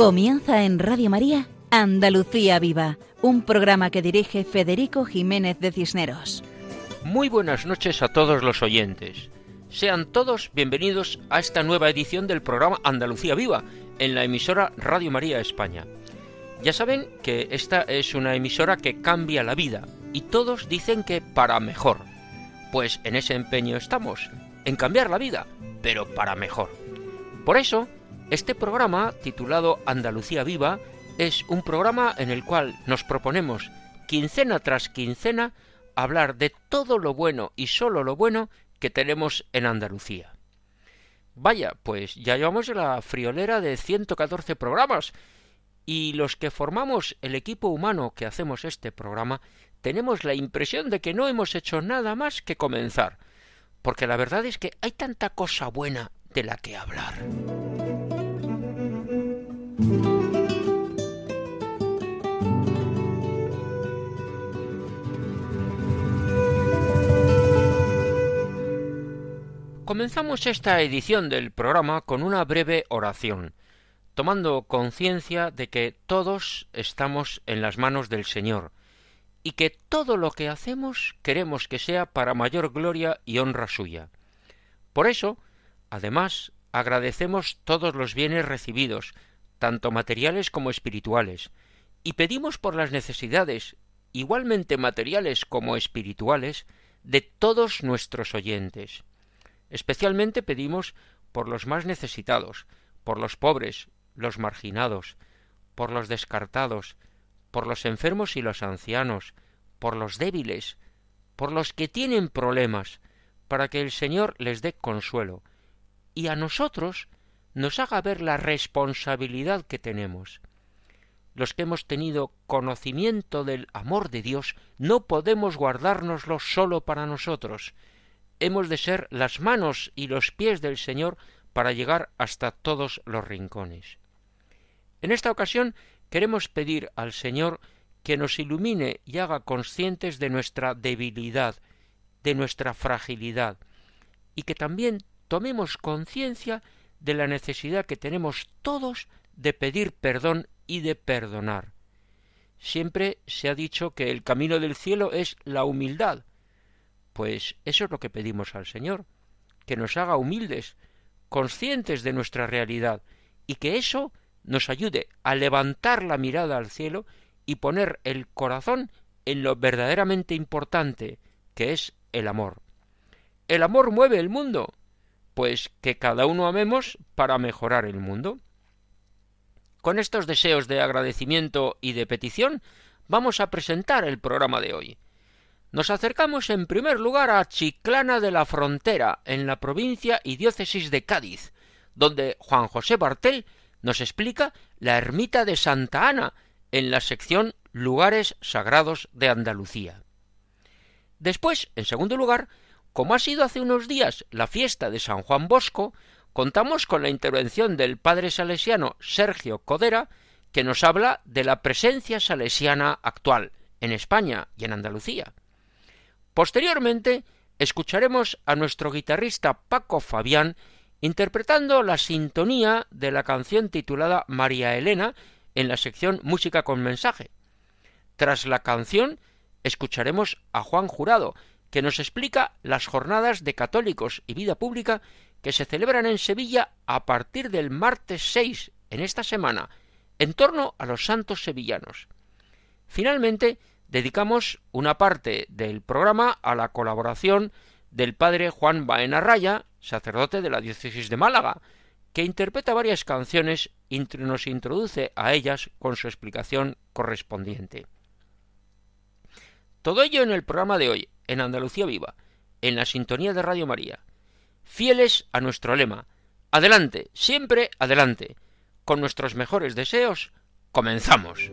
Comienza en Radio María Andalucía Viva, un programa que dirige Federico Jiménez de Cisneros. Muy buenas noches a todos los oyentes. Sean todos bienvenidos a esta nueva edición del programa Andalucía Viva en la emisora Radio María España. Ya saben que esta es una emisora que cambia la vida y todos dicen que para mejor. Pues en ese empeño estamos, en cambiar la vida, pero para mejor. Por eso, este programa, titulado Andalucía Viva, es un programa en el cual nos proponemos, quincena tras quincena, hablar de todo lo bueno y solo lo bueno que tenemos en Andalucía. Vaya, pues ya llevamos la friolera de 114 programas y los que formamos el equipo humano que hacemos este programa tenemos la impresión de que no hemos hecho nada más que comenzar, porque la verdad es que hay tanta cosa buena de la que hablar. Comenzamos esta edición del programa con una breve oración, tomando conciencia de que todos estamos en las manos del Señor, y que todo lo que hacemos queremos que sea para mayor gloria y honra suya. Por eso, además, agradecemos todos los bienes recibidos, tanto materiales como espirituales, y pedimos por las necesidades, igualmente materiales como espirituales, de todos nuestros oyentes. Especialmente pedimos por los más necesitados, por los pobres, los marginados, por los descartados, por los enfermos y los ancianos, por los débiles, por los que tienen problemas, para que el Señor les dé consuelo, y a nosotros nos haga ver la responsabilidad que tenemos. Los que hemos tenido conocimiento del amor de Dios no podemos guardárnoslo solo para nosotros. Hemos de ser las manos y los pies del Señor para llegar hasta todos los rincones. En esta ocasión queremos pedir al Señor que nos ilumine y haga conscientes de nuestra debilidad, de nuestra fragilidad, y que también tomemos conciencia de la necesidad que tenemos todos de pedir perdón y de perdonar. Siempre se ha dicho que el camino del cielo es la humildad. Pues eso es lo que pedimos al Señor, que nos haga humildes, conscientes de nuestra realidad, y que eso nos ayude a levantar la mirada al cielo y poner el corazón en lo verdaderamente importante, que es el amor. El amor mueve el mundo, pues que cada uno amemos para mejorar el mundo. Con estos deseos de agradecimiento y de petición, vamos a presentar el programa de hoy. Nos acercamos en primer lugar a Chiclana de la Frontera, en la provincia y diócesis de Cádiz, donde Juan José Bartel nos explica la ermita de Santa Ana, en la sección Lugares Sagrados de Andalucía. Después, en segundo lugar, como ha sido hace unos días la fiesta de San Juan Bosco, contamos con la intervención del padre salesiano Sergio Codera, que nos habla de la presencia salesiana actual en España y en Andalucía. Posteriormente, escucharemos a nuestro guitarrista Paco Fabián interpretando la sintonía de la canción titulada María Elena en la sección Música con mensaje. Tras la canción, escucharemos a Juan Jurado, que nos explica las jornadas de católicos y vida pública que se celebran en Sevilla a partir del martes 6 en esta semana, en torno a los santos sevillanos. Finalmente, dedicamos una parte del programa a la colaboración del padre Juan Baena Raya, sacerdote de la diócesis de Málaga, que interpreta varias canciones y nos introduce a ellas con su explicación correspondiente. Todo ello en el programa de hoy, en Andalucía Viva, en la sintonía de Radio María. Fieles a nuestro lema. Adelante, siempre adelante. Con nuestros mejores deseos, comenzamos.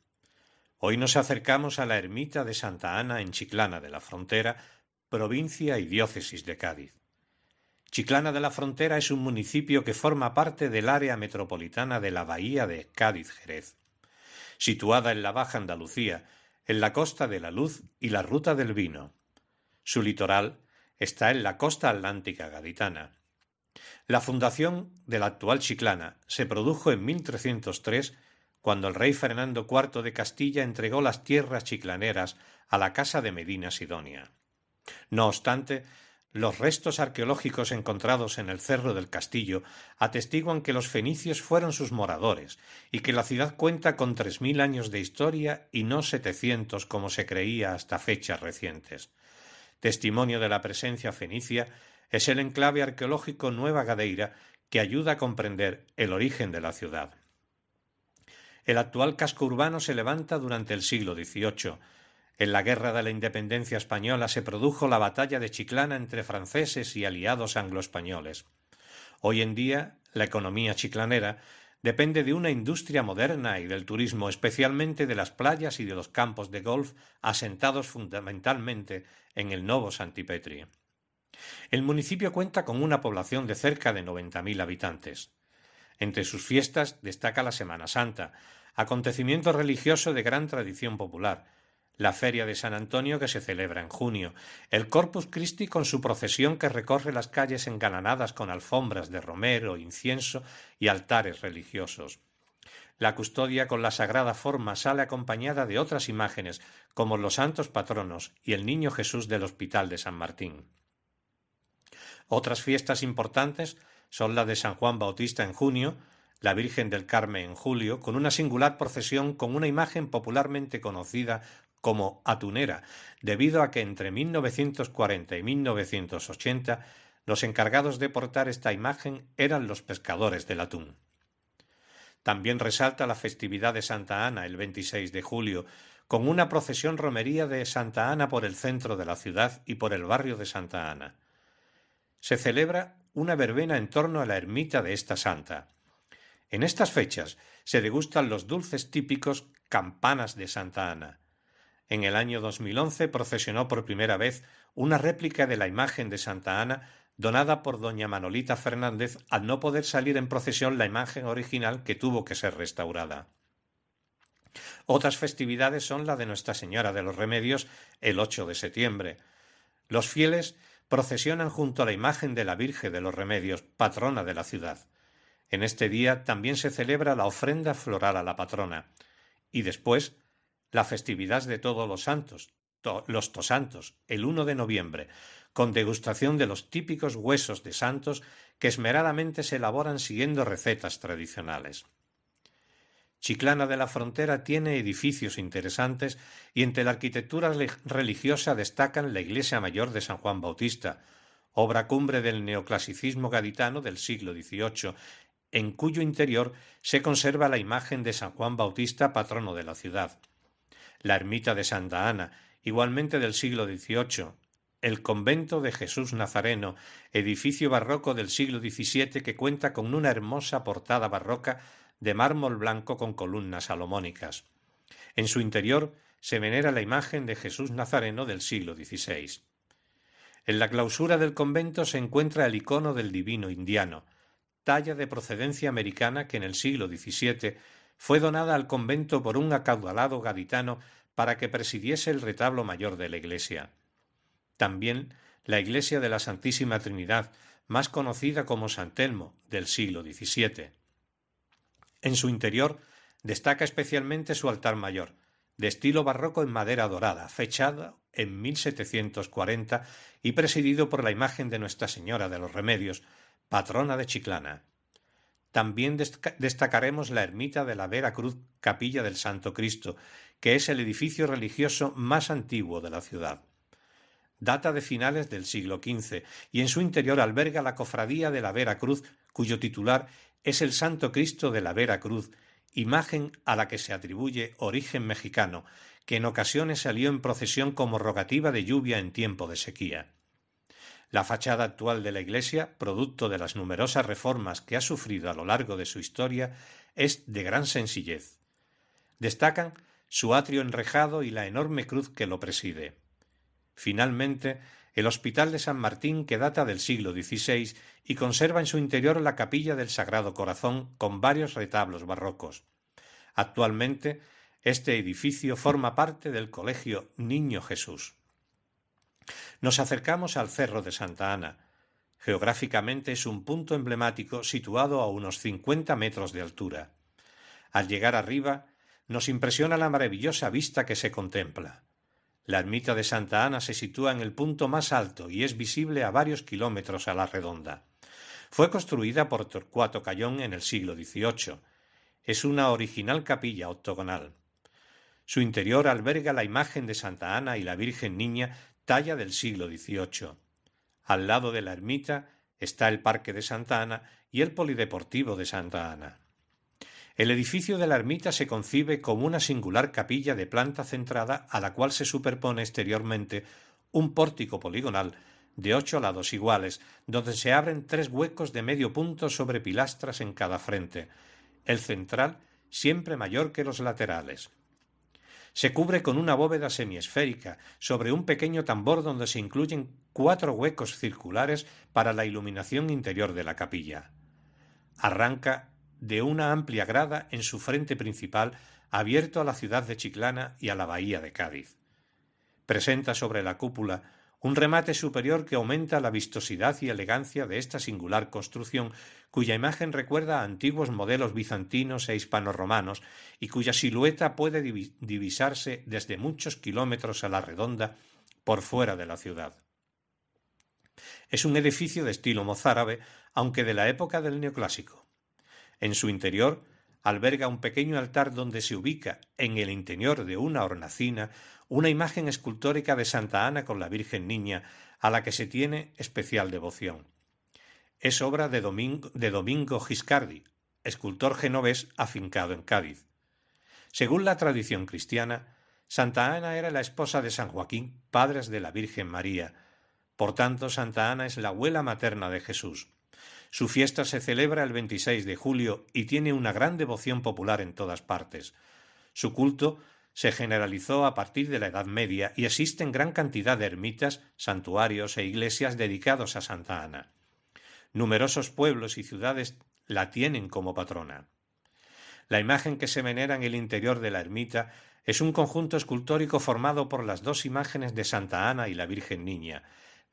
Hoy nos acercamos a la ermita de Santa Ana en Chiclana de la Frontera, provincia y diócesis de Cádiz. Chiclana de la Frontera es un municipio que forma parte del área metropolitana de la Bahía de Cádiz-Jerez. Situada en la Baja Andalucía, en la costa de la Luz y la Ruta del Vino. Su litoral está en la costa atlántica gaditana. La fundación de la actual Chiclana se produjo en 1303 cuando el rey Fernando IV de Castilla entregó las tierras chiclaneras a la Casa de Medina Sidonia. No obstante, los restos arqueológicos encontrados en el cerro del castillo atestiguan que los fenicios fueron sus moradores y que la ciudad cuenta con tres mil años de historia y no setecientos como se creía hasta fechas recientes. Testimonio de la presencia fenicia es el enclave arqueológico Nueva Gadeira que ayuda a comprender el origen de la ciudad. El actual casco urbano se levanta durante el siglo XVIII. En la Guerra de la Independencia Española se produjo la batalla de Chiclana entre franceses y aliados anglo-españoles. Hoy en día, la economía chiclanera depende de una industria moderna y del turismo, especialmente de las playas y de los campos de golf asentados fundamentalmente en el Novo Santipetri. El municipio cuenta con una población de cerca de 90.000 habitantes. Entre sus fiestas destaca la Semana Santa, acontecimiento religioso de gran tradición popular, la Feria de San Antonio que se celebra en junio, el Corpus Christi con su procesión que recorre las calles engalanadas con alfombras de romero, incienso y altares religiosos. La custodia con la sagrada forma sale acompañada de otras imágenes, como los santos patronos y el Niño Jesús del Hospital de San Martín. Otras fiestas importantes son la de San Juan Bautista en junio, la Virgen del Carmen en julio, con una singular procesión con una imagen popularmente conocida como atunera, debido a que entre 1940 y 1980 los encargados de portar esta imagen eran los pescadores del atún. También resalta la festividad de Santa Ana el 26 de julio, con una procesión romería de Santa Ana por el centro de la ciudad y por el barrio de Santa Ana. Se celebra una verbena en torno a la ermita de esta santa. En estas fechas se degustan los dulces típicos campanas de Santa Ana. En el año 2011 procesionó por primera vez una réplica de la imagen de Santa Ana donada por doña Manolita Fernández al no poder salir en procesión la imagen original que tuvo que ser restaurada. Otras festividades son la de Nuestra Señora de los Remedios el 8 de septiembre. Los fieles procesionan junto a la imagen de la Virgen de los Remedios, patrona de la ciudad. En este día también se celebra la ofrenda floral a la patrona. Y después, la festividad de todos los santos, los tosantos, el 1 de noviembre, con degustación de los típicos huesos de santos que esmeradamente se elaboran siguiendo recetas tradicionales. Chiclana de la Frontera tiene edificios interesantes y entre la arquitectura religiosa destacan la Iglesia Mayor de San Juan Bautista, obra cumbre del neoclasicismo gaditano del siglo XVIII, en cuyo interior se conserva la imagen de San Juan Bautista, patrono de la ciudad. La ermita de Santa Ana, igualmente del siglo XVIII, el convento de Jesús Nazareno, edificio barroco del siglo XVII que cuenta con una hermosa portada barroca de mármol blanco con columnas salomónicas. En su interior se venera la imagen de Jesús Nazareno del siglo XVI. En la clausura del convento se encuentra el icono del divino indiano, talla de procedencia americana que en el siglo XVII fue donada al convento por un acaudalado gaditano para que presidiese el retablo mayor de la iglesia. También la iglesia de la Santísima Trinidad, más conocida como San Telmo, del siglo XVII. En su interior destaca especialmente su altar mayor, de estilo barroco en madera dorada, fechado en 1740 y presidido por la imagen de Nuestra Señora de los Remedios, patrona de Chiclana. También destacaremos la ermita de la Vera Cruz Capilla del Santo Cristo, que es el edificio religioso más antiguo de la ciudad. Data de finales del siglo XV y en su interior alberga la cofradía de la Vera Cruz, cuyo titular es el Santo Cristo de la Vera Cruz, imagen a la que se atribuye origen mexicano, que en ocasiones salió en procesión como rogativa de lluvia en tiempo de sequía. La fachada actual de la iglesia, producto de las numerosas reformas que ha sufrido a lo largo de su historia, es de gran sencillez. Destacan su atrio enrejado y la enorme cruz que lo preside. Finalmente, el Hospital de San Martín, que data del siglo XVI y conserva en su interior la capilla del Sagrado Corazón con varios retablos barrocos. Actualmente, este edificio forma parte del Colegio Niño Jesús. Nos acercamos al Cerro de Santa Ana. Geográficamente es un punto emblemático situado a unos cincuenta metros de altura. Al llegar arriba, nos impresiona la maravillosa vista que se contempla. La ermita de Santa Ana se sitúa en el punto más alto y es visible a varios kilómetros a la redonda. Fue construida por Torcuato Cayón en el siglo XVIII. Es una original capilla octogonal. Su interior alberga la imagen de Santa Ana y la Virgen Niña, talla del siglo XVIII. Al lado de la ermita está el Parque de Santa Ana y el Polideportivo de Santa Ana. El edificio de la ermita se concibe como una singular capilla de planta centrada a la cual se superpone exteriormente un pórtico poligonal de ocho lados iguales, donde se abren tres huecos de medio punto sobre pilastras en cada frente, el central siempre mayor que los laterales. Se cubre con una bóveda semiesférica sobre un pequeño tambor donde se incluyen cuatro huecos circulares para la iluminación interior de la capilla. Arranca de una amplia grada en su frente principal abierto a la ciudad de Chiclana y a la bahía de Cádiz. Presenta sobre la cúpula un remate superior que aumenta la vistosidad y elegancia de esta singular construcción, cuya imagen recuerda a antiguos modelos bizantinos e hispanoromanos y cuya silueta puede divisarse desde muchos kilómetros a la redonda por fuera de la ciudad. Es un edificio de estilo mozárabe, aunque de la época del neoclásico. En su interior alberga un pequeño altar donde se ubica, en el interior de una hornacina, una imagen escultórica de Santa Ana con la Virgen Niña, a la que se tiene especial devoción. Es obra de Domingo, Giscardi, escultor genovés afincado en Cádiz. Según la tradición cristiana, Santa Ana era la esposa de San Joaquín, padres de la Virgen María. Por tanto, Santa Ana es la abuela materna de Jesús. Su fiesta se celebra el 26 de julio y tiene una gran devoción popular en todas partes. Su culto se generalizó a partir de la Edad Media y existen gran cantidad de ermitas, santuarios e iglesias dedicados a Santa Ana. Numerosos pueblos y ciudades la tienen como patrona. La imagen que se venera en el interior de la ermita es un conjunto escultórico formado por las dos imágenes de Santa Ana y la Virgen Niña,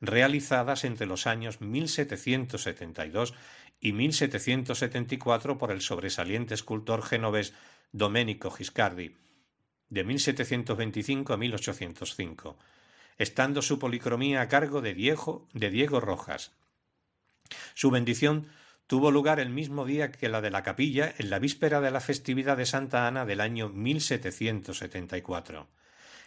realizadas entre los años 1772 y 1774 por el sobresaliente escultor genovés Domenico Giscardi, de 1725 a 1805, estando su policromía a cargo de Diego, de Diego Rojas. Su bendición tuvo lugar el mismo día que la de la capilla en la víspera de la festividad de Santa Ana del año 1774.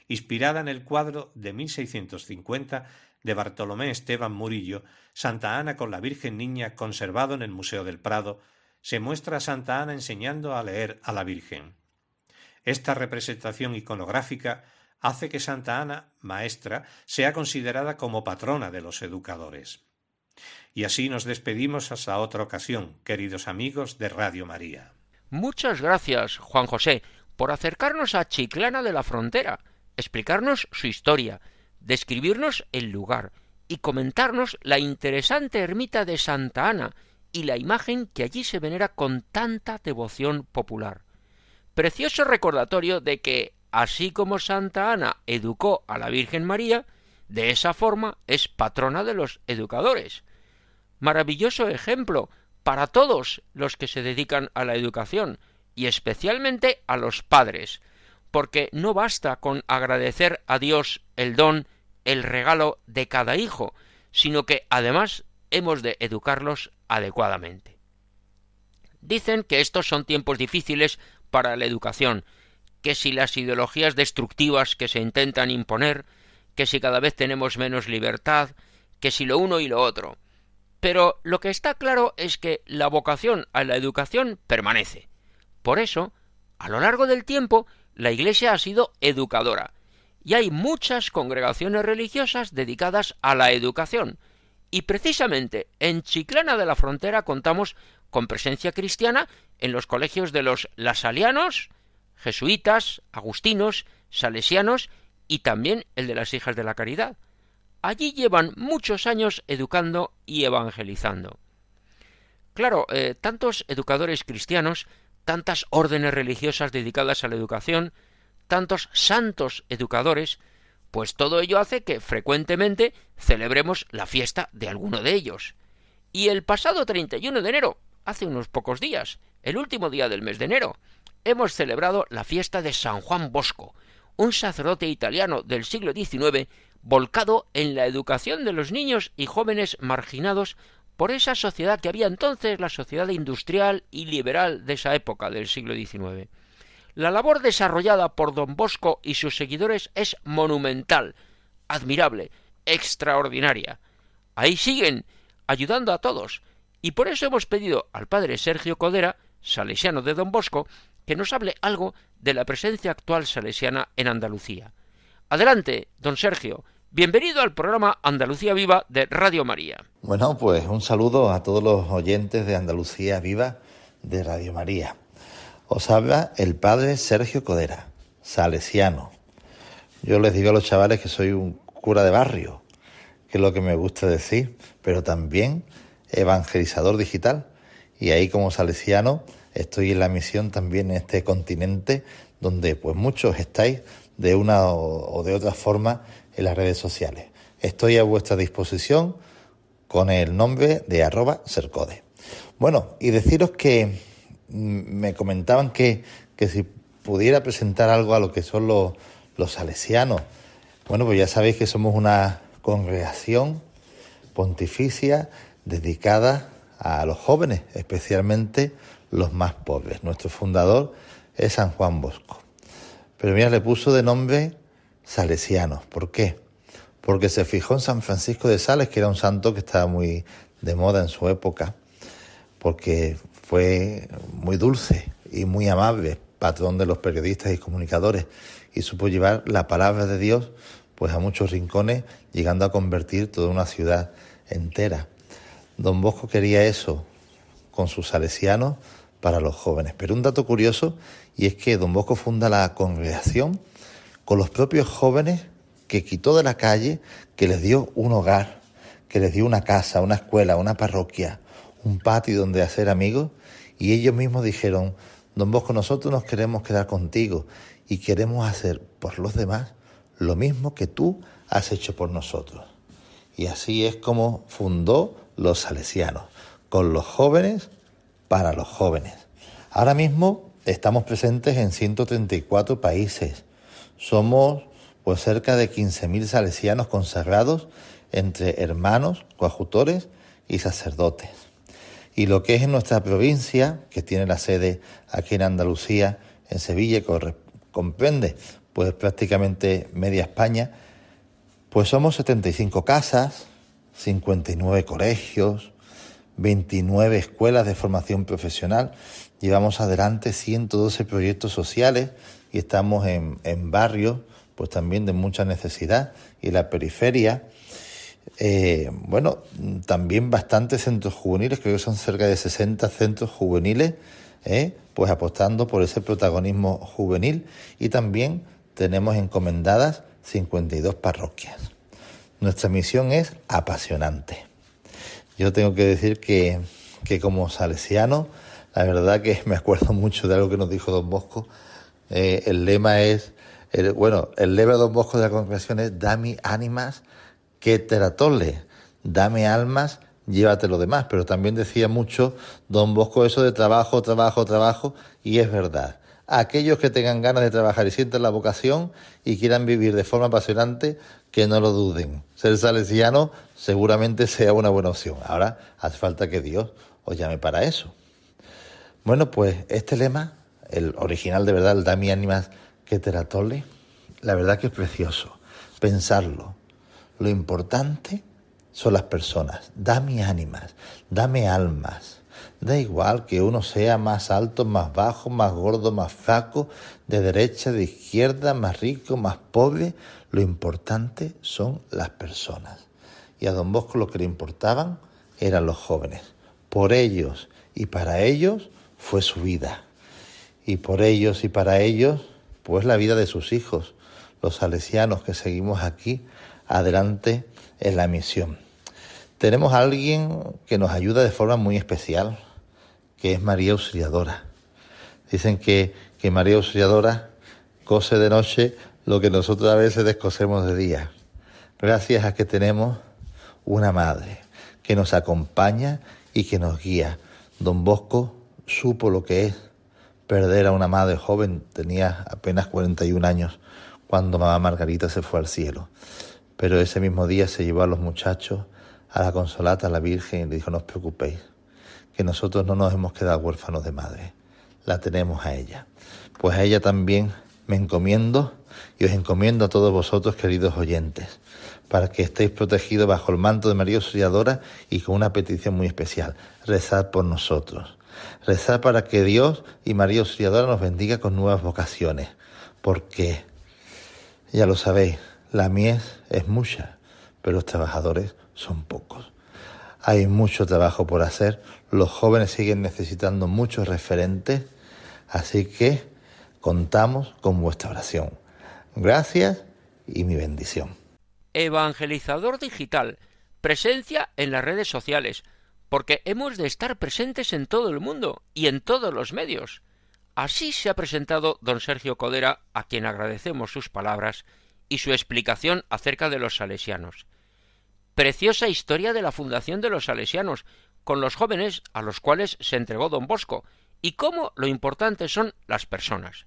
Inspirada en el cuadro de 1650 de Bartolomé Esteban Murillo, Santa Ana con la Virgen Niña conservado en el Museo del Prado, se muestra a Santa Ana enseñando a leer a la Virgen. Esta representación iconográfica hace que Santa Ana, maestra, sea considerada como patrona de los educadores. Y así nos despedimos hasta otra ocasión, queridos amigos de Radio María. Muchas gracias, Juan José, por acercarnos a Chiclana de la Frontera, explicarnos su historia, describirnos el lugar y comentarnos la interesante ermita de Santa Ana y la imagen que allí se venera con tanta devoción popular. Precioso recordatorio de que, así como Santa Ana educó a la Virgen María, de esa forma es patrona de los educadores. Maravilloso ejemplo para todos los que se dedican a la educación, y especialmente a los padres, porque no basta con agradecer a Dios el don, el regalo de cada hijo, sino que además hemos de educarlos adecuadamente. Dicen que estos son tiempos difíciles para la educación, que si las ideologías destructivas que se intentan imponer, que si cada vez tenemos menos libertad, que si lo uno y lo otro. Pero lo que está claro es que la vocación a la educación permanece. Por eso, a lo largo del tiempo, la Iglesia ha sido educadora, y hay muchas congregaciones religiosas dedicadas a la educación, y precisamente en Chiclana de la Frontera contamos con presencia cristiana en los colegios de los lasalianos, jesuitas, agustinos, salesianos y también el de las hijas de la caridad. Allí llevan muchos años educando y evangelizando. Claro, eh, tantos educadores cristianos, tantas órdenes religiosas dedicadas a la educación, tantos santos educadores, pues todo ello hace que frecuentemente celebremos la fiesta de alguno de ellos. Y el pasado 31 de enero, hace unos pocos días, el último día del mes de enero, hemos celebrado la fiesta de San Juan Bosco, un sacerdote italiano del siglo XIX volcado en la educación de los niños y jóvenes marginados por esa sociedad que había entonces, la sociedad industrial y liberal de esa época del siglo XIX. La labor desarrollada por don Bosco y sus seguidores es monumental, admirable, extraordinaria. Ahí siguen, ayudando a todos, y por eso hemos pedido al padre Sergio Codera, salesiano de don Bosco, que nos hable algo de la presencia actual salesiana en Andalucía. Adelante, don Sergio. Bienvenido al programa Andalucía Viva de Radio María. Bueno, pues un saludo a todos los oyentes de Andalucía Viva de Radio María. Os habla el padre Sergio Codera, salesiano. Yo les digo a los chavales que soy un cura de barrio, que es lo que me gusta decir, pero también evangelizador digital. Y ahí como salesiano estoy en la misión también en este continente donde pues muchos estáis de una o de otra forma en las redes sociales. Estoy a vuestra disposición con el nombre de arroba sercode. Bueno, y deciros que me comentaban que, que si pudiera presentar algo a lo que son los, los salesianos. Bueno, pues ya sabéis que somos una congregación pontificia dedicada a los jóvenes, especialmente los más pobres. Nuestro fundador es San Juan Bosco. Pero mira, le puso de nombre Salesianos. ¿Por qué? Porque se fijó en San Francisco de Sales, que era un santo que estaba muy de moda en su época, porque fue muy dulce y muy amable, patrón de los periodistas y comunicadores, y supo llevar la palabra de Dios pues a muchos rincones, llegando a convertir toda una ciudad entera. Don Bosco quería eso con sus salesianos para los jóvenes. Pero un dato curioso, y es que Don Bosco funda la congregación con los propios jóvenes que quitó de la calle, que les dio un hogar, que les dio una casa, una escuela, una parroquia, un patio donde hacer amigos, y ellos mismos dijeron, Don Bosco, nosotros nos queremos quedar contigo y queremos hacer por los demás lo mismo que tú has hecho por nosotros. Y así es como fundó los salesianos, con los jóvenes para los jóvenes. Ahora mismo estamos presentes en 134 países. Somos pues cerca de 15.000 salesianos consagrados entre hermanos, coadjutores y sacerdotes. Y lo que es en nuestra provincia, que tiene la sede aquí en Andalucía, en Sevilla, que comprende pues prácticamente media España, pues somos 75 casas, 59 colegios, 29 escuelas de formación profesional, llevamos adelante 112 proyectos sociales y estamos en, barrios pues también de mucha necesidad y la periferia. Eh, bueno, también bastantes centros juveniles, creo que son cerca de 60 centros juveniles, eh, pues apostando por ese protagonismo juvenil y también tenemos encomendadas 52 parroquias. Nuestra misión es apasionante. Yo tengo que decir que, como salesiano, la verdad que me acuerdo mucho de algo que nos dijo don Bosco. Eh, el lema es, bueno, el lema de don Bosco de la congregación es Dame ánimas que teratole, dame almas, llévate lo demás. Pero también decía mucho don Bosco eso de trabajo, trabajo, trabajo, y es verdad. Aquellos que tengan ganas de trabajar y sientan la vocación y quieran vivir de forma apasionante, que no lo duden. Ser salesiano seguramente sea una buena opción. Ahora hace falta que Dios os llame para eso. Bueno, pues este lema, el original de verdad, el Dami Ánimas que Teratole, la verdad que es precioso pensarlo. Lo importante son las personas. Dame ánimas, dame almas. Da igual que uno sea más alto, más bajo, más gordo, más flaco, de derecha, de izquierda, más rico, más pobre. Lo importante son las personas. Y a don Bosco lo que le importaban eran los jóvenes. Por ellos y para ellos fue su vida. Y por ellos y para ellos pues la vida de sus hijos, los salesianos que seguimos aquí adelante en la misión. Tenemos a alguien que nos ayuda de forma muy especial, que es María Auxiliadora. Dicen que, que María Auxiliadora cose de noche lo que nosotros a veces descosemos de día. Gracias a que tenemos una madre que nos acompaña y que nos guía. Don Bosco supo lo que es perder a una madre joven, tenía apenas 41 años cuando mamá Margarita se fue al cielo. Pero ese mismo día se llevó a los muchachos a la consolata, a la Virgen, y le dijo, no os preocupéis, que nosotros no nos hemos quedado huérfanos de madre, la tenemos a ella. Pues a ella también me encomiendo y os encomiendo a todos vosotros, queridos oyentes, para que estéis protegidos bajo el manto de María Auxiliadora y con una petición muy especial, rezad por nosotros rezar para que Dios y María Auxiliadora nos bendiga con nuevas vocaciones, porque, ya lo sabéis, la mies es mucha, pero los trabajadores son pocos. Hay mucho trabajo por hacer, los jóvenes siguen necesitando muchos referentes, así que contamos con vuestra oración. Gracias y mi bendición. Evangelizador digital, presencia en las redes sociales, porque hemos de estar presentes en todo el mundo y en todos los medios. Así se ha presentado don Sergio Codera, a quien agradecemos sus palabras y su explicación acerca de los salesianos. Preciosa historia de la fundación de los salesianos, con los jóvenes a los cuales se entregó don Bosco, y cómo lo importante son las personas.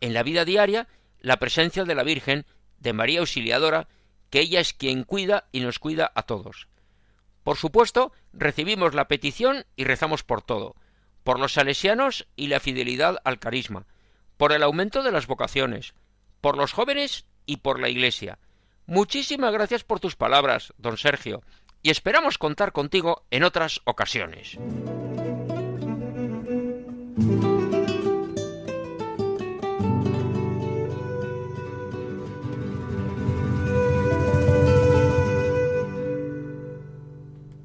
En la vida diaria, la presencia de la Virgen, de María Auxiliadora, que ella es quien cuida y nos cuida a todos. Por supuesto, recibimos la petición y rezamos por todo, por los salesianos y la fidelidad al carisma, por el aumento de las vocaciones, por los jóvenes y por la Iglesia. Muchísimas gracias por tus palabras, don Sergio, y esperamos contar contigo en otras ocasiones.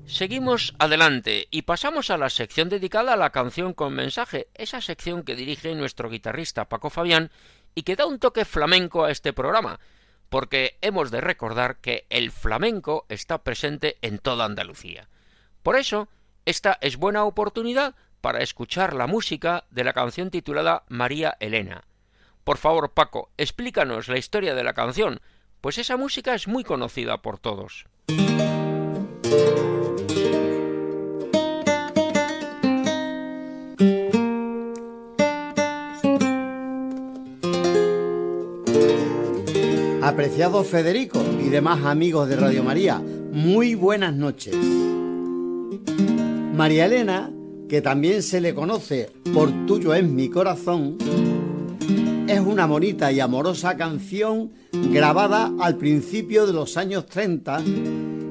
Seguimos adelante y pasamos a la sección dedicada a la canción con mensaje, esa sección que dirige nuestro guitarrista Paco Fabián y que da un toque flamenco a este programa, porque hemos de recordar que el flamenco está presente en toda Andalucía. Por eso, esta es buena oportunidad para escuchar la música de la canción titulada María Elena. Por favor, Paco, explícanos la historia de la canción, pues esa música es muy conocida por todos. Apreciado Federico y demás amigos de Radio María, muy buenas noches. María Elena, que también se le conoce por Tuyo es mi corazón, es una bonita y amorosa canción grabada al principio de los años 30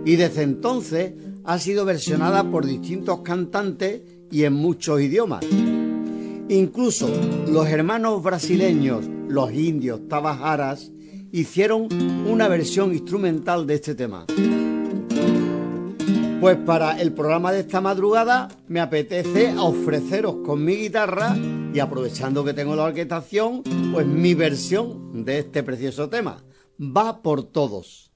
y desde entonces ha sido versionada por distintos cantantes y en muchos idiomas. Incluso los hermanos brasileños, los indios tabajaras, hicieron una versión instrumental de este tema. Pues para el programa de esta madrugada me apetece ofreceros con mi guitarra y aprovechando que tengo la orquestación, pues mi versión de este precioso tema. Va por todos.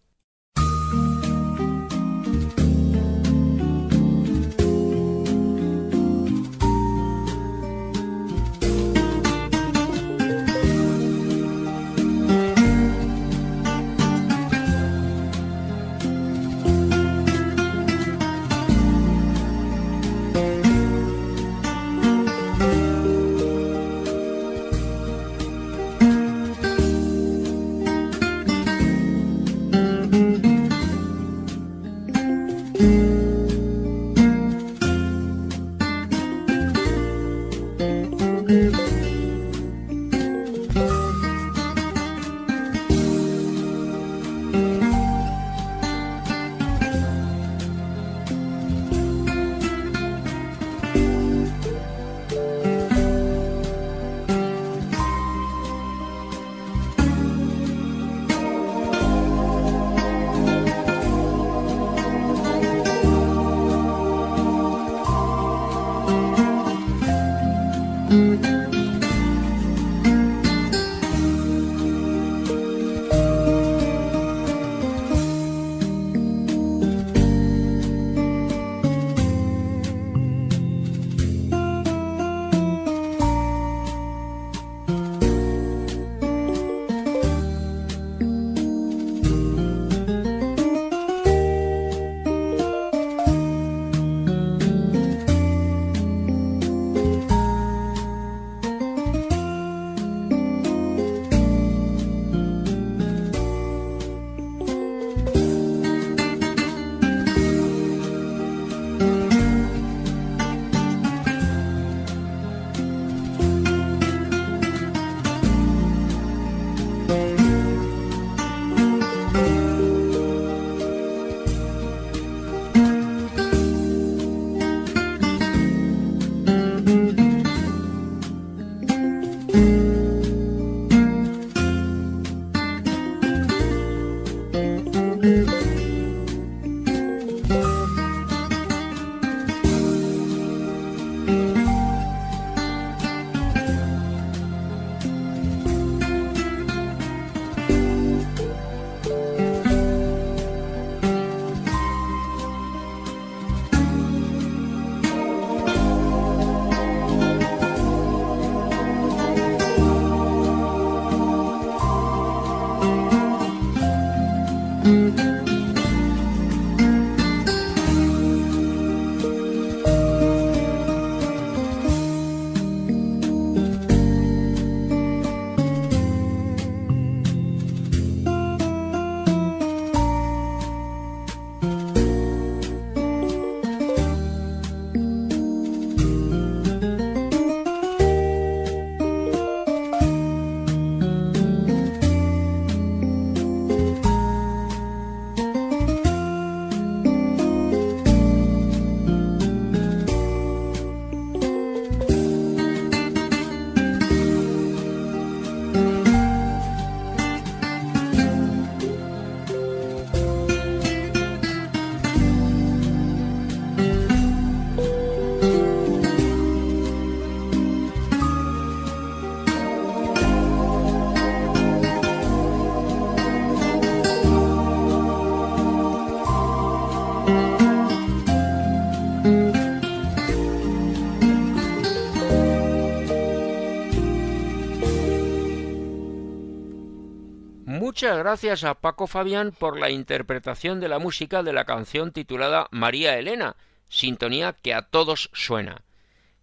Gracias a Paco Fabián por la interpretación de la música de la canción titulada María Elena, sintonía que a todos suena.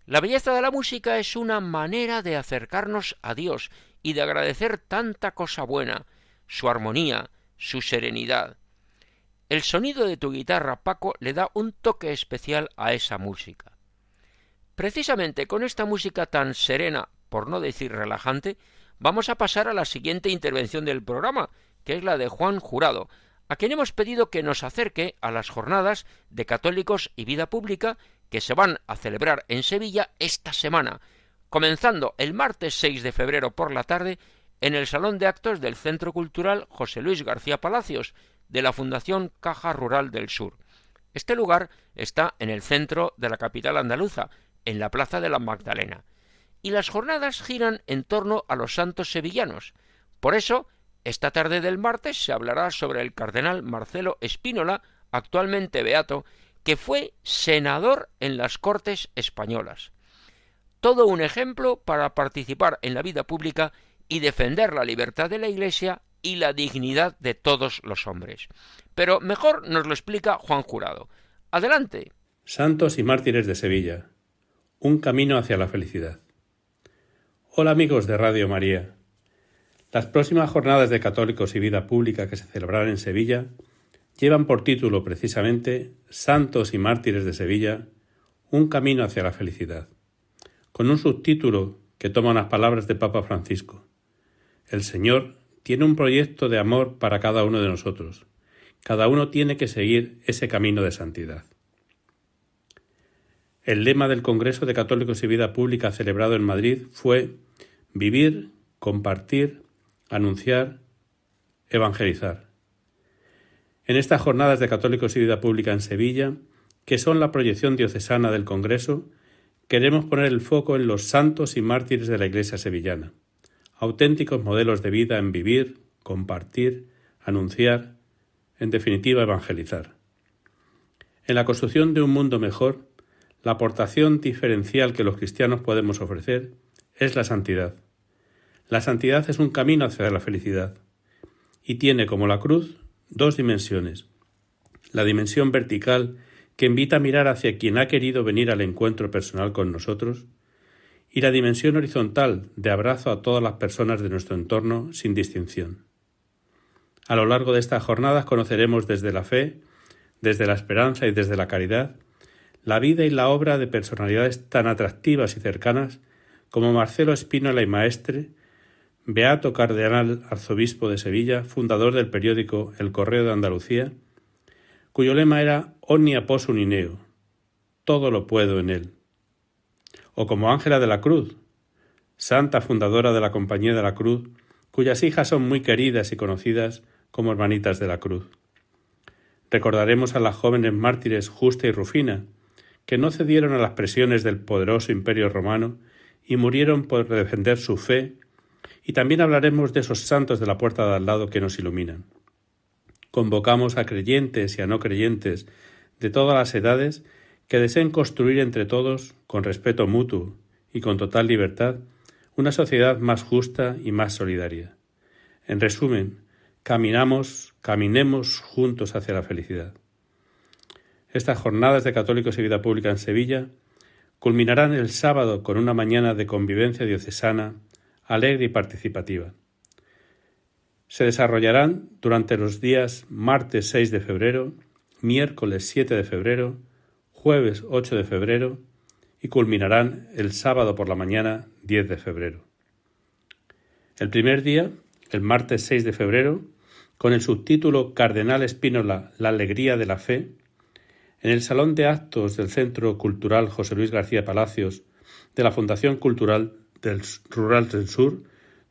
La belleza de la música es una manera de acercarnos a Dios y de agradecer tanta cosa buena, su armonía, su serenidad. El sonido de tu guitarra, Paco, le da un toque especial a esa música. Precisamente con esta música tan serena, por no decir relajante, vamos a pasar a la siguiente intervención del programa, que es la de Juan Jurado, a quien hemos pedido que nos acerque a las jornadas de católicos y vida pública que se van a celebrar en Sevilla esta semana, comenzando el martes 6 de febrero por la tarde en el Salón de Actos del Centro Cultural José Luis García Palacios, de la Fundación Caja Rural del Sur. Este lugar está en el centro de la capital andaluza, en la Plaza de la Magdalena y las jornadas giran en torno a los santos sevillanos. Por eso, esta tarde del martes se hablará sobre el cardenal Marcelo Espínola, actualmente beato, que fue senador en las Cortes españolas. Todo un ejemplo para participar en la vida pública y defender la libertad de la Iglesia y la dignidad de todos los hombres. Pero mejor nos lo explica Juan Jurado. Adelante. Santos y mártires de Sevilla. Un camino hacia la felicidad. Hola amigos de Radio María. Las próximas jornadas de católicos y vida pública que se celebrarán en Sevilla llevan por título precisamente Santos y mártires de Sevilla, un camino hacia la felicidad, con un subtítulo que toma unas palabras de Papa Francisco. El Señor tiene un proyecto de amor para cada uno de nosotros. Cada uno tiene que seguir ese camino de santidad. El lema del Congreso de Católicos y Vida Pública celebrado en Madrid fue vivir, compartir, anunciar, evangelizar. En estas jornadas de Católicos y Vida Pública en Sevilla, que son la proyección diocesana del Congreso, queremos poner el foco en los santos y mártires de la Iglesia sevillana, auténticos modelos de vida en vivir, compartir, anunciar, en definitiva evangelizar. En la construcción de un mundo mejor, la aportación diferencial que los cristianos podemos ofrecer es la santidad. La santidad es un camino hacia la felicidad y tiene como la cruz dos dimensiones. La dimensión vertical que invita a mirar hacia quien ha querido venir al encuentro personal con nosotros y la dimensión horizontal de abrazo a todas las personas de nuestro entorno sin distinción. A lo largo de estas jornadas conoceremos desde la fe, desde la esperanza y desde la caridad la vida y la obra de personalidades tan atractivas y cercanas como Marcelo Espínola y Maestre, beato cardenal arzobispo de Sevilla, fundador del periódico El Correo de Andalucía, cuyo lema era Omnia possum todo lo puedo en él. O como Ángela de la Cruz, santa fundadora de la Compañía de la Cruz, cuyas hijas son muy queridas y conocidas como hermanitas de la Cruz. Recordaremos a las jóvenes mártires Justa y Rufina, que no cedieron a las presiones del poderoso imperio romano y murieron por defender su fe, y también hablaremos de esos santos de la puerta de al lado que nos iluminan. Convocamos a creyentes y a no creyentes de todas las edades que deseen construir entre todos, con respeto mutuo y con total libertad, una sociedad más justa y más solidaria. En resumen, caminamos, caminemos juntos hacia la felicidad. Estas jornadas de católicos y vida pública en Sevilla culminarán el sábado con una mañana de convivencia diocesana alegre y participativa. Se desarrollarán durante los días martes 6 de febrero, miércoles 7 de febrero, jueves 8 de febrero y culminarán el sábado por la mañana 10 de febrero. El primer día, el martes 6 de febrero, con el subtítulo Cardenal Espínola, la alegría de la fe, en el Salón de Actos del Centro Cultural José Luis García Palacios de la Fundación Cultural del Rural del Sur,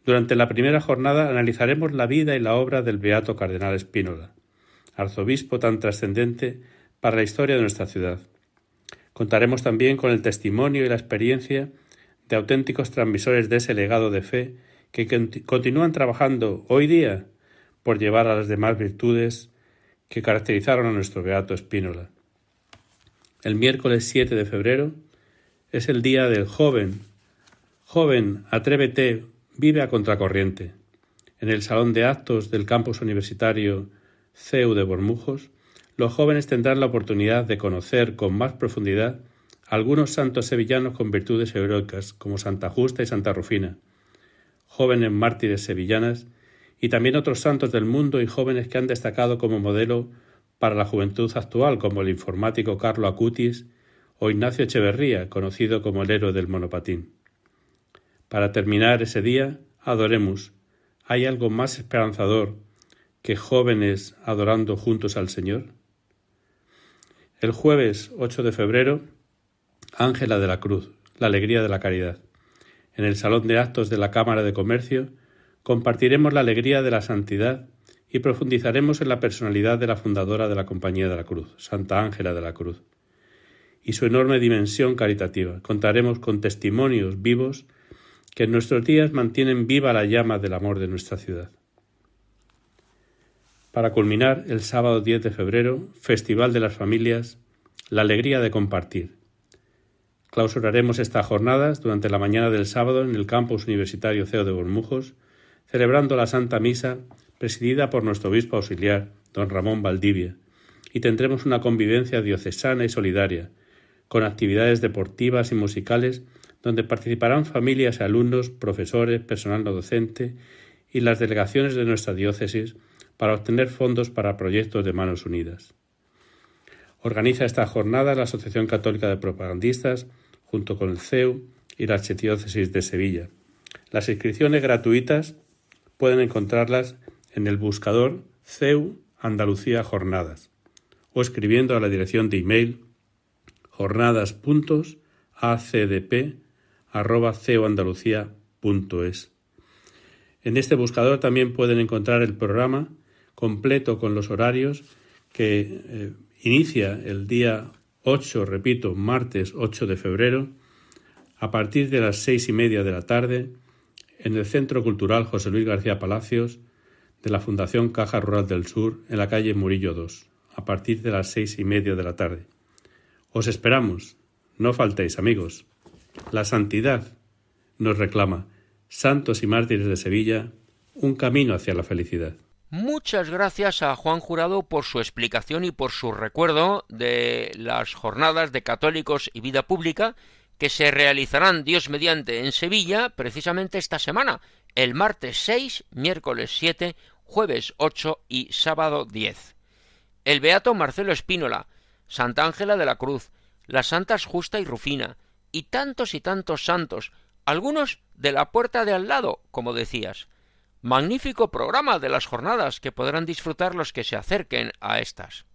durante la primera jornada analizaremos la vida y la obra del Beato Cardenal Espínola, arzobispo tan trascendente para la historia de nuestra ciudad. Contaremos también con el testimonio y la experiencia de auténticos transmisores de ese legado de fe que continúan trabajando hoy día por llevar a las demás virtudes que caracterizaron a nuestro Beato Espínola. El miércoles 7 de febrero es el día del joven. Joven, atrévete, vive a contracorriente. En el salón de actos del campus universitario CEU de Bormujos, los jóvenes tendrán la oportunidad de conocer con más profundidad algunos santos sevillanos con virtudes heroicas, como Santa Justa y Santa Rufina, jóvenes mártires sevillanas, y también otros santos del mundo y jóvenes que han destacado como modelo para la juventud actual, como el informático Carlo Acutis o Ignacio Echeverría, conocido como el héroe del monopatín. Para terminar ese día, adoremos. ¿Hay algo más esperanzador que jóvenes adorando juntos al Señor? El jueves 8 de febrero, Ángela de la Cruz, la alegría de la caridad. En el Salón de Actos de la Cámara de Comercio compartiremos la alegría de la santidad y profundizaremos en la personalidad de la fundadora de la Compañía de la Cruz, Santa Ángela de la Cruz, y su enorme dimensión caritativa. Contaremos con testimonios vivos que en nuestros días mantienen viva la llama del amor de nuestra ciudad. Para culminar, el sábado 10 de febrero, Festival de las Familias, la alegría de compartir. Clausuraremos estas jornadas durante la mañana del sábado en el campus universitario CEO de Bormujos, celebrando la Santa Misa presidida por nuestro obispo auxiliar, don Ramón Valdivia, y tendremos una convivencia diocesana y solidaria, con actividades deportivas y musicales donde participarán familias alumnos, profesores, personal no docente y las delegaciones de nuestra diócesis para obtener fondos para proyectos de Manos Unidas. Organiza esta jornada la Asociación Católica de Propagandistas junto con el CEU y la Archidiócesis de Sevilla. Las inscripciones gratuitas pueden encontrarlas en el buscador CEU Andalucía Jornadas o escribiendo a la dirección de email jornadas.acdp@ceoandalucía.es. En este buscador también pueden encontrar el programa completo con los horarios que eh, inicia el día 8, repito, martes 8 de febrero, a partir de las seis y media de la tarde, en el Centro Cultural José Luis García Palacios, de la Fundación Caja Rural del Sur en la calle Murillo 2, a partir de las seis y media de la tarde. Os esperamos. No faltéis, amigos. La santidad nos reclama, santos y mártires de Sevilla, un camino hacia la felicidad. Muchas gracias a Juan Jurado por su explicación y por su recuerdo de las jornadas de católicos y vida pública que se realizarán Dios mediante en Sevilla precisamente esta semana, el martes 6, miércoles 7, jueves 8 y sábado 10. El Beato Marcelo Espínola, Santa Ángela de la Cruz, las Santas Justa y Rufina, y tantos y tantos santos, algunos de la puerta de al lado, como decías. Magnífico programa de las jornadas que podrán disfrutar los que se acerquen a estas.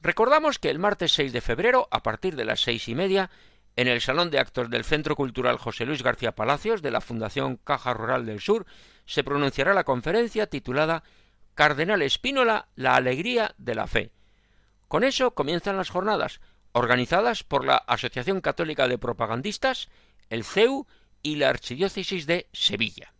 Recordamos que el martes 6 de febrero, a partir de las seis y media, en el Salón de Actos del Centro Cultural José Luis García Palacios de la Fundación Caja Rural del Sur se pronunciará la conferencia titulada Cardenal Espínola, la alegría de la fe. Con eso comienzan las jornadas, organizadas por la Asociación Católica de Propagandistas, el CEU y la Archidiócesis de Sevilla.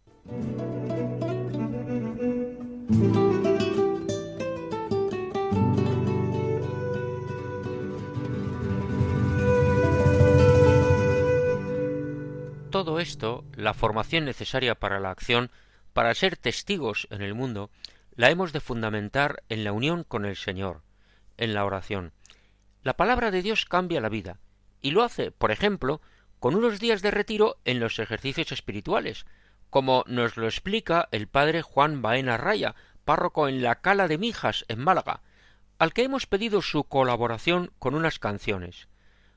todo esto, la formación necesaria para la acción, para ser testigos en el mundo, la hemos de fundamentar en la unión con el Señor, en la oración. La palabra de Dios cambia la vida, y lo hace, por ejemplo, con unos días de retiro en los ejercicios espirituales, como nos lo explica el padre Juan Baena Raya, párroco en la Cala de Mijas, en Málaga, al que hemos pedido su colaboración con unas canciones.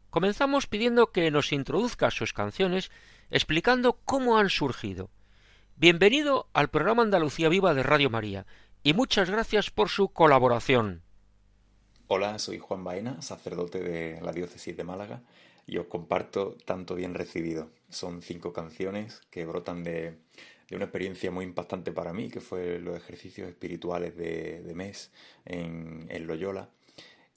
Comenzamos pidiendo que nos introduzca sus canciones explicando cómo han surgido. Bienvenido al programa Andalucía Viva de Radio María y muchas gracias por su colaboración. Hola, soy Juan Baena, sacerdote de la diócesis de Málaga y os comparto tanto bien recibido. Son cinco canciones que brotan de, una experiencia muy impactante para mí, que fue los ejercicios espirituales de, mes en, Loyola.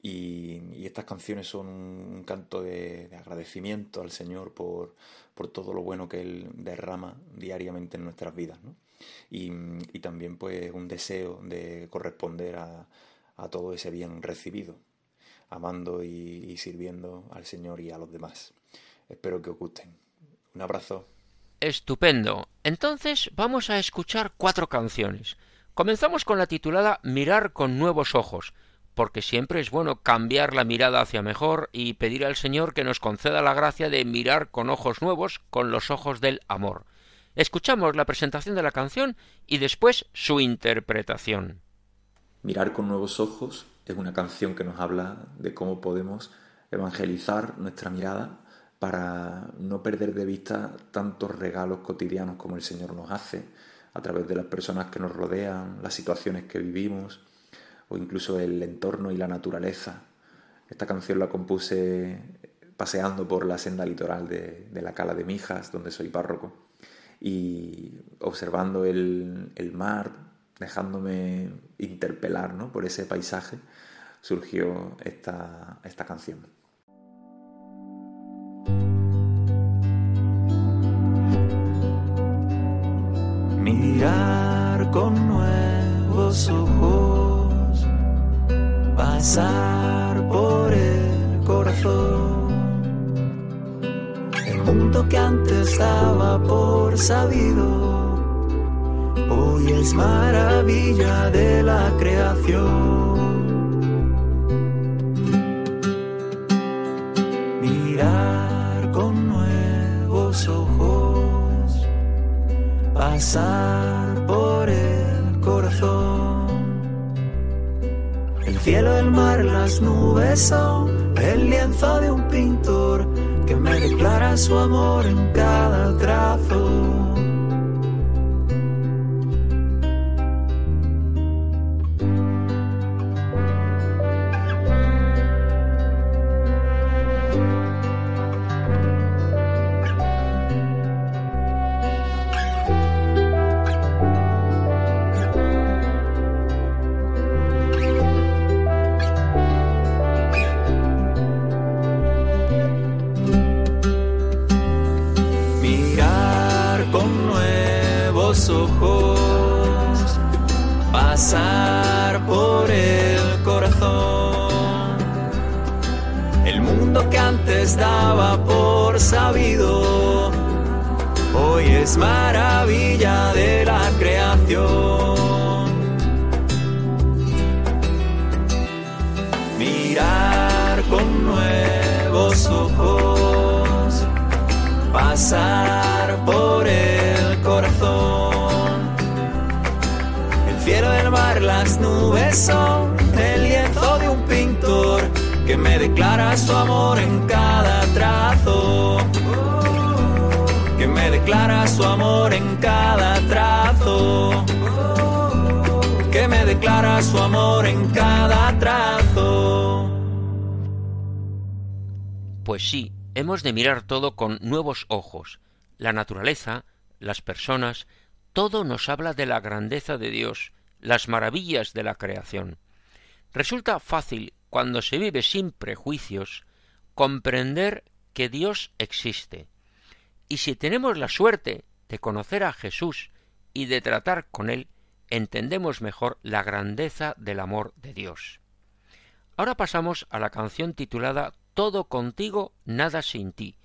Y, estas canciones son un canto de, agradecimiento al Señor por, por, todo lo bueno que Él derrama diariamente en nuestras vidas. ¿no? y, también pues un deseo de corresponder a, todo ese bien recibido, amando y, sirviendo al Señor y a los demás. Espero que os gusten. Un abrazo. Estupendo. Entonces vamos a escuchar cuatro canciones. Comenzamos con la titulada Mirar con nuevos ojos, porque siempre es bueno cambiar la mirada hacia mejor y pedir al Señor que nos conceda la gracia de mirar con ojos nuevos, con los ojos del amor. Escuchamos la presentación de la canción y después su interpretación. Mirar con nuevos ojos es una canción que nos habla de cómo podemos evangelizar nuestra mirada para no perder de vista tantos regalos cotidianos como el Señor nos hace a través de las personas que nos rodean, las situaciones que vivimos o incluso el entorno y la naturaleza. Esta canción la compuse paseando por la senda litoral de, la Cala de Mijas, donde soy párroco y observando el, mar, dejándome interpelar por ese paisaje, surgió esta, esta canción. Mirar con nuevos ojos, pasar por el corazón mundo que antes daba por sabido, hoy es maravilla de la creación. Mirar con nuevos ojos, pasar por el corazón. El cielo, el mar, las nubes son el lienzo de un pintor que me declara su amor en cada trazo. Hemos de mirar todo con nuevos ojos. La naturaleza, las personas, todo nos habla de la grandeza de Dios, las maravillas de la creación. Resulta fácil, cuando se vive sin prejuicios, comprender que Dios existe. Y si tenemos la suerte de conocer a Jesús y de tratar con Él, entendemos mejor la grandeza del amor de Dios. Ahora pasamos a la canción titulada todo contigo, nada sin ti.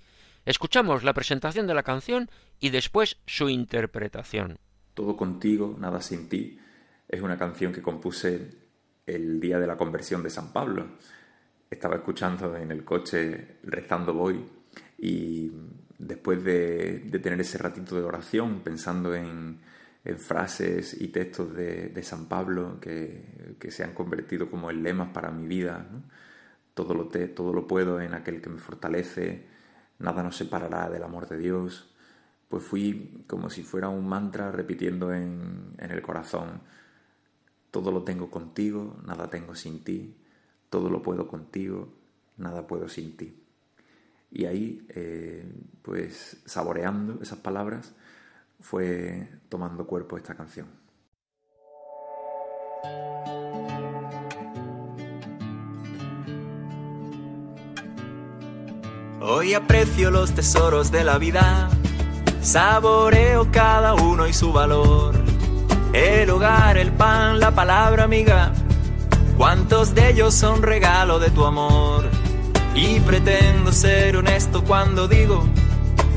Escuchamos la presentación de la canción y después su interpretación. Todo contigo, nada sin ti Es una canción que compuse el día de la conversión de San Pablo. Estaba escuchando en el coche rezando voy y después de, tener ese ratito de oración pensando en, frases y textos de, San Pablo que, se han convertido como en lemas para mi vida, todo, lo te, todo lo puedo en aquel que me fortalece, nada nos separará del amor de Dios, pues fui como si fuera un mantra repitiendo en, en el corazón, todo lo tengo contigo, nada tengo sin ti, todo lo puedo contigo, nada puedo sin ti. Y ahí, eh, pues saboreando esas palabras, fue tomando cuerpo esta canción. Hoy aprecio los tesoros de la vida, saboreo cada uno y su valor. El hogar, el pan, la palabra amiga, cuántos de ellos son regalo de tu amor. Y pretendo ser honesto cuando digo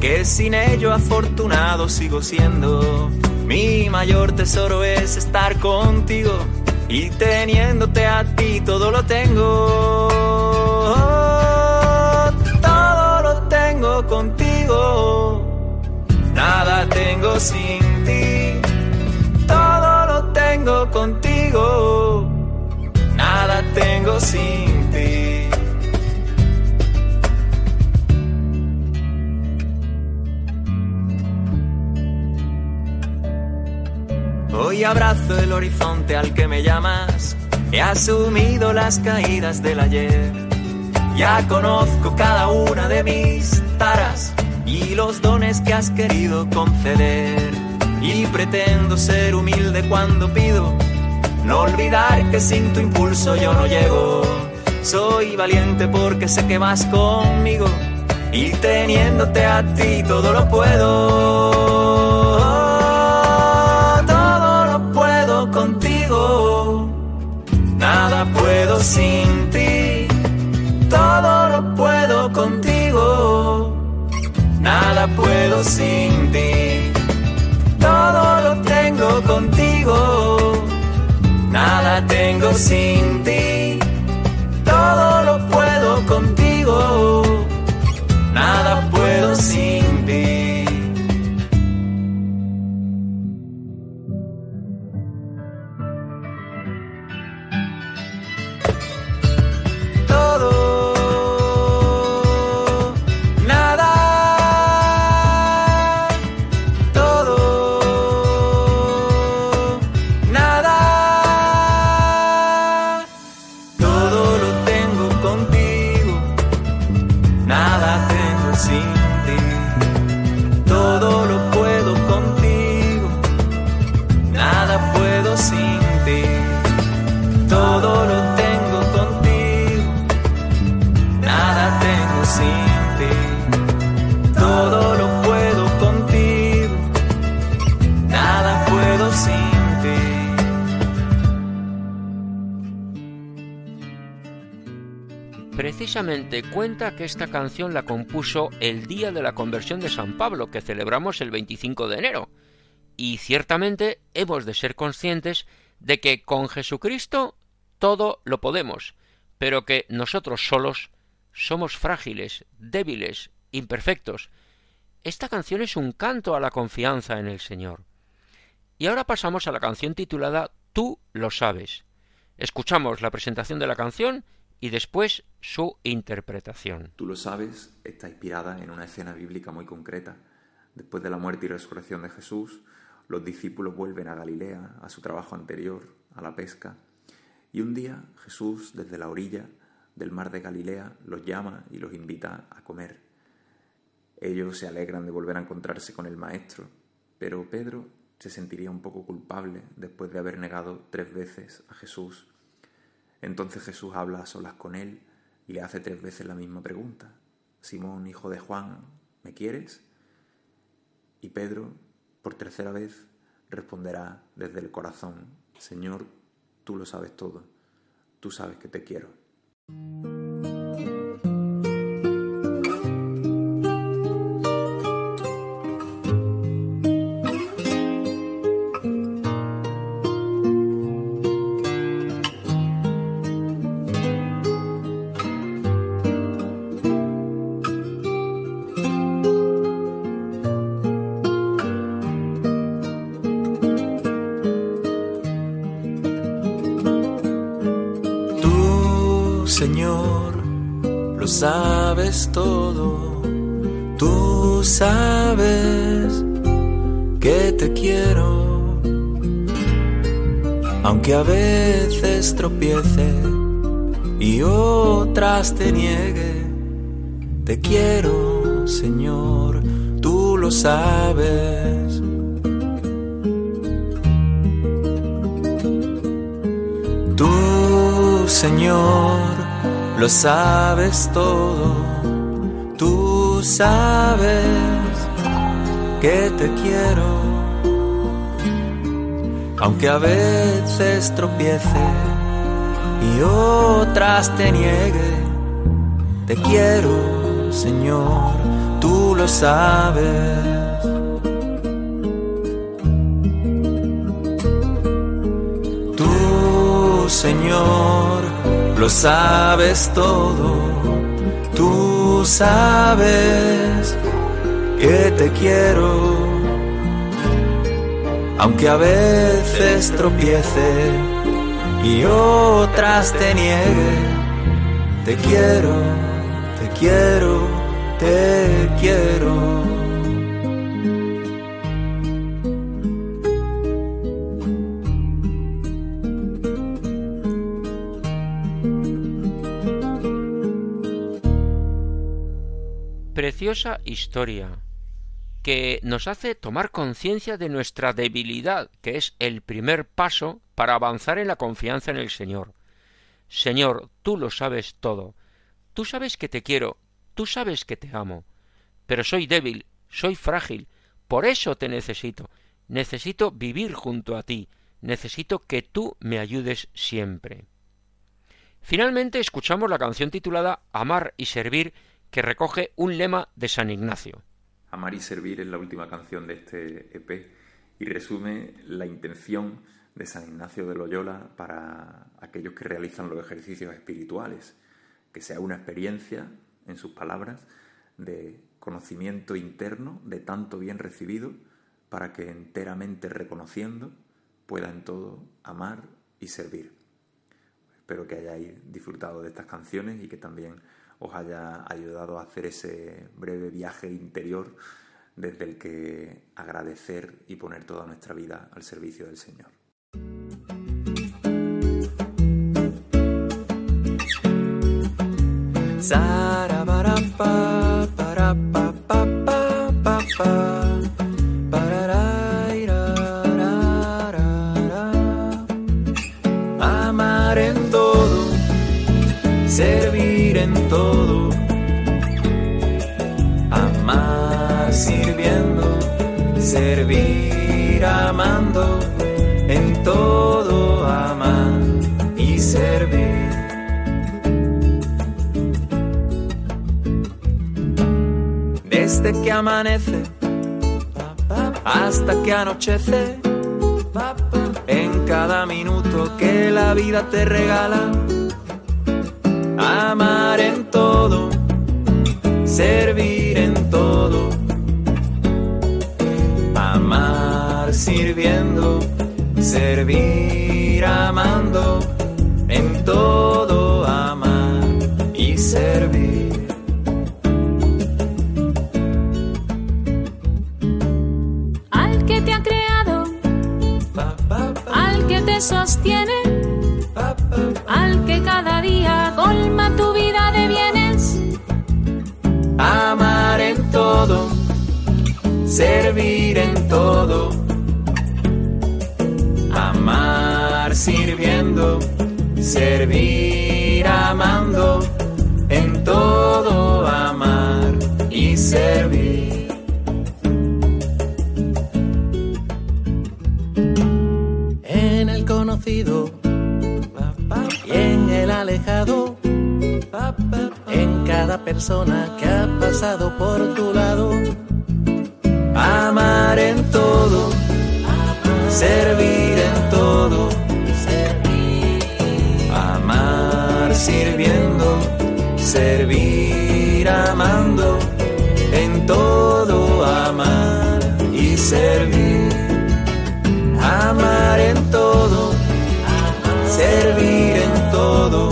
que sin ello afortunado sigo siendo. Mi mayor tesoro es estar contigo y teniéndote a ti todo lo tengo. Contigo, nada tengo sin ti. Todo lo tengo contigo, nada tengo sin ti. Hoy abrazo el horizonte al que me llamas. He asumido las caídas del ayer. Ya conozco cada una de mis taras y los dones que has querido conceder. Y pretendo ser humilde cuando pido. No olvidar que sin tu impulso yo no llego. Soy valiente porque sé que vas conmigo. Y teniéndote a ti todo lo puedo. puedo sin sin ti, todo lo tengo contigo, nada tengo sin ti, Cuenta que esta canción la compuso el día de la conversión de San Pablo, que celebramos el 25 de enero. Y ciertamente hemos de ser conscientes de que con Jesucristo todo lo podemos, pero que nosotros solos somos frágiles, débiles, imperfectos. Esta canción es un canto a la confianza en el Señor. Y ahora pasamos a la canción titulada Tú lo sabes. Escuchamos la presentación de la canción y después su interpretación. Tú lo sabes, está inspirada en una escena bíblica muy concreta. Después de la muerte y resurrección de Jesús, los discípulos vuelven a Galilea, a su trabajo anterior, a la pesca, y un día Jesús, desde la orilla del mar de Galilea, los llama y los invita a comer. Ellos se alegran de volver a encontrarse con el Maestro, pero Pedro se sentiría un poco culpable después de haber negado tres veces a Jesús entonces Jesús habla a solas con él y le hace tres veces la misma pregunta. Simón, hijo de Juan, ¿me quieres? Y Pedro, por tercera vez, responderá desde el corazón, Señor, tú lo sabes todo, tú sabes que te quiero. Y otras te niegue, te quiero, Señor, tú lo sabes. Tú, Señor, lo sabes todo. Tú sabes que te quiero. Aunque a veces tropiece y otras te niegue, te quiero, Señor, tú lo sabes. Señor, lo sabes todo, tú sabes que te quiero, aunque a veces tropiece y otras te niegue, te quiero, te quiero, te quiero. preciosa historia que nos hace tomar conciencia de nuestra debilidad, que es el primer paso para avanzar en la confianza en el Señor. Señor, tú lo sabes todo. Tú sabes que te quiero, tú sabes que te amo. Pero soy débil, soy frágil, por eso te necesito. Necesito vivir junto a ti, necesito que tú me ayudes siempre. Finalmente escuchamos la canción titulada Amar y Servir que recoge un lema de San Ignacio. Amar y servir es la última canción de este EP y resume la intención de San Ignacio de Loyola para aquellos que realizan los ejercicios espirituales, que sea una experiencia, en sus palabras, de conocimiento interno, de tanto bien recibido, para que enteramente reconociendo pueda en todo amar y servir. Espero que hayáis disfrutado de estas canciones y que también os haya ayudado a hacer ese breve viaje interior desde el que agradecer y poner toda nuestra vida al servicio del Señor. Servir que amanece hasta que anochece, en cada minuto que la vida te regala, amar en todo, servir en todo. Sirviendo, servir amando, en todo alejado, en cada persona que ha pasado por tu lado, amar en todo, servir en todo. Sirviendo, servir amando, en todo amar y servir. Amar en todo, servir todo,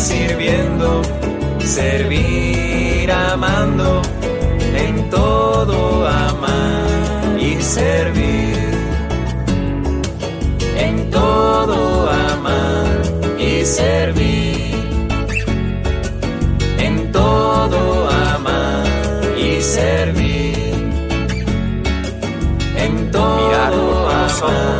sirviendo, servir amando, en todo amar y servir. En todo amar y servir. En todo amar y servir. En todo amar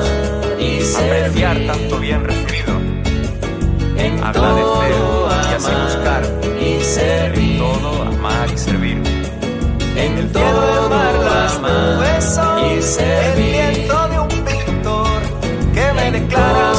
agradecer todo y así amar buscar y servir. todo amar y servir. En El cielo del mar, las amar nubes y el servir. lienzo de un pintor que me declara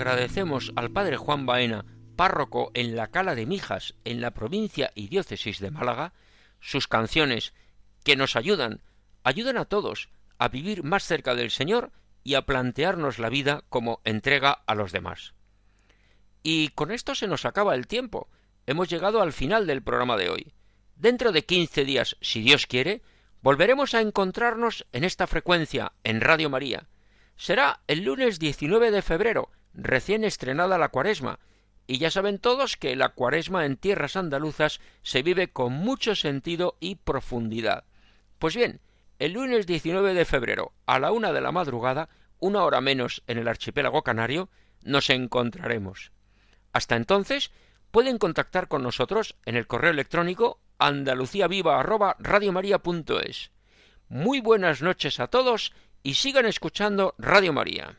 Agradecemos al padre Juan Baena, párroco en la Cala de Mijas, en la provincia y diócesis de Málaga, sus canciones que nos ayudan, ayudan a todos a vivir más cerca del Señor y a plantearnos la vida como entrega a los demás. Y con esto se nos acaba el tiempo. Hemos llegado al final del programa de hoy. Dentro de quince días, si Dios quiere, volveremos a encontrarnos en esta frecuencia, en Radio María. Será el lunes 19 de febrero, recién estrenada la cuaresma, y ya saben todos que la cuaresma en tierras andaluzas se vive con mucho sentido y profundidad. Pues bien, el lunes 19 de febrero, a la una de la madrugada, una hora menos en el archipiélago canario, nos encontraremos. Hasta entonces, pueden contactar con nosotros en el correo electrónico andaluciaviva@radiomaria.es. Muy buenas noches a todos y sigan escuchando Radio María.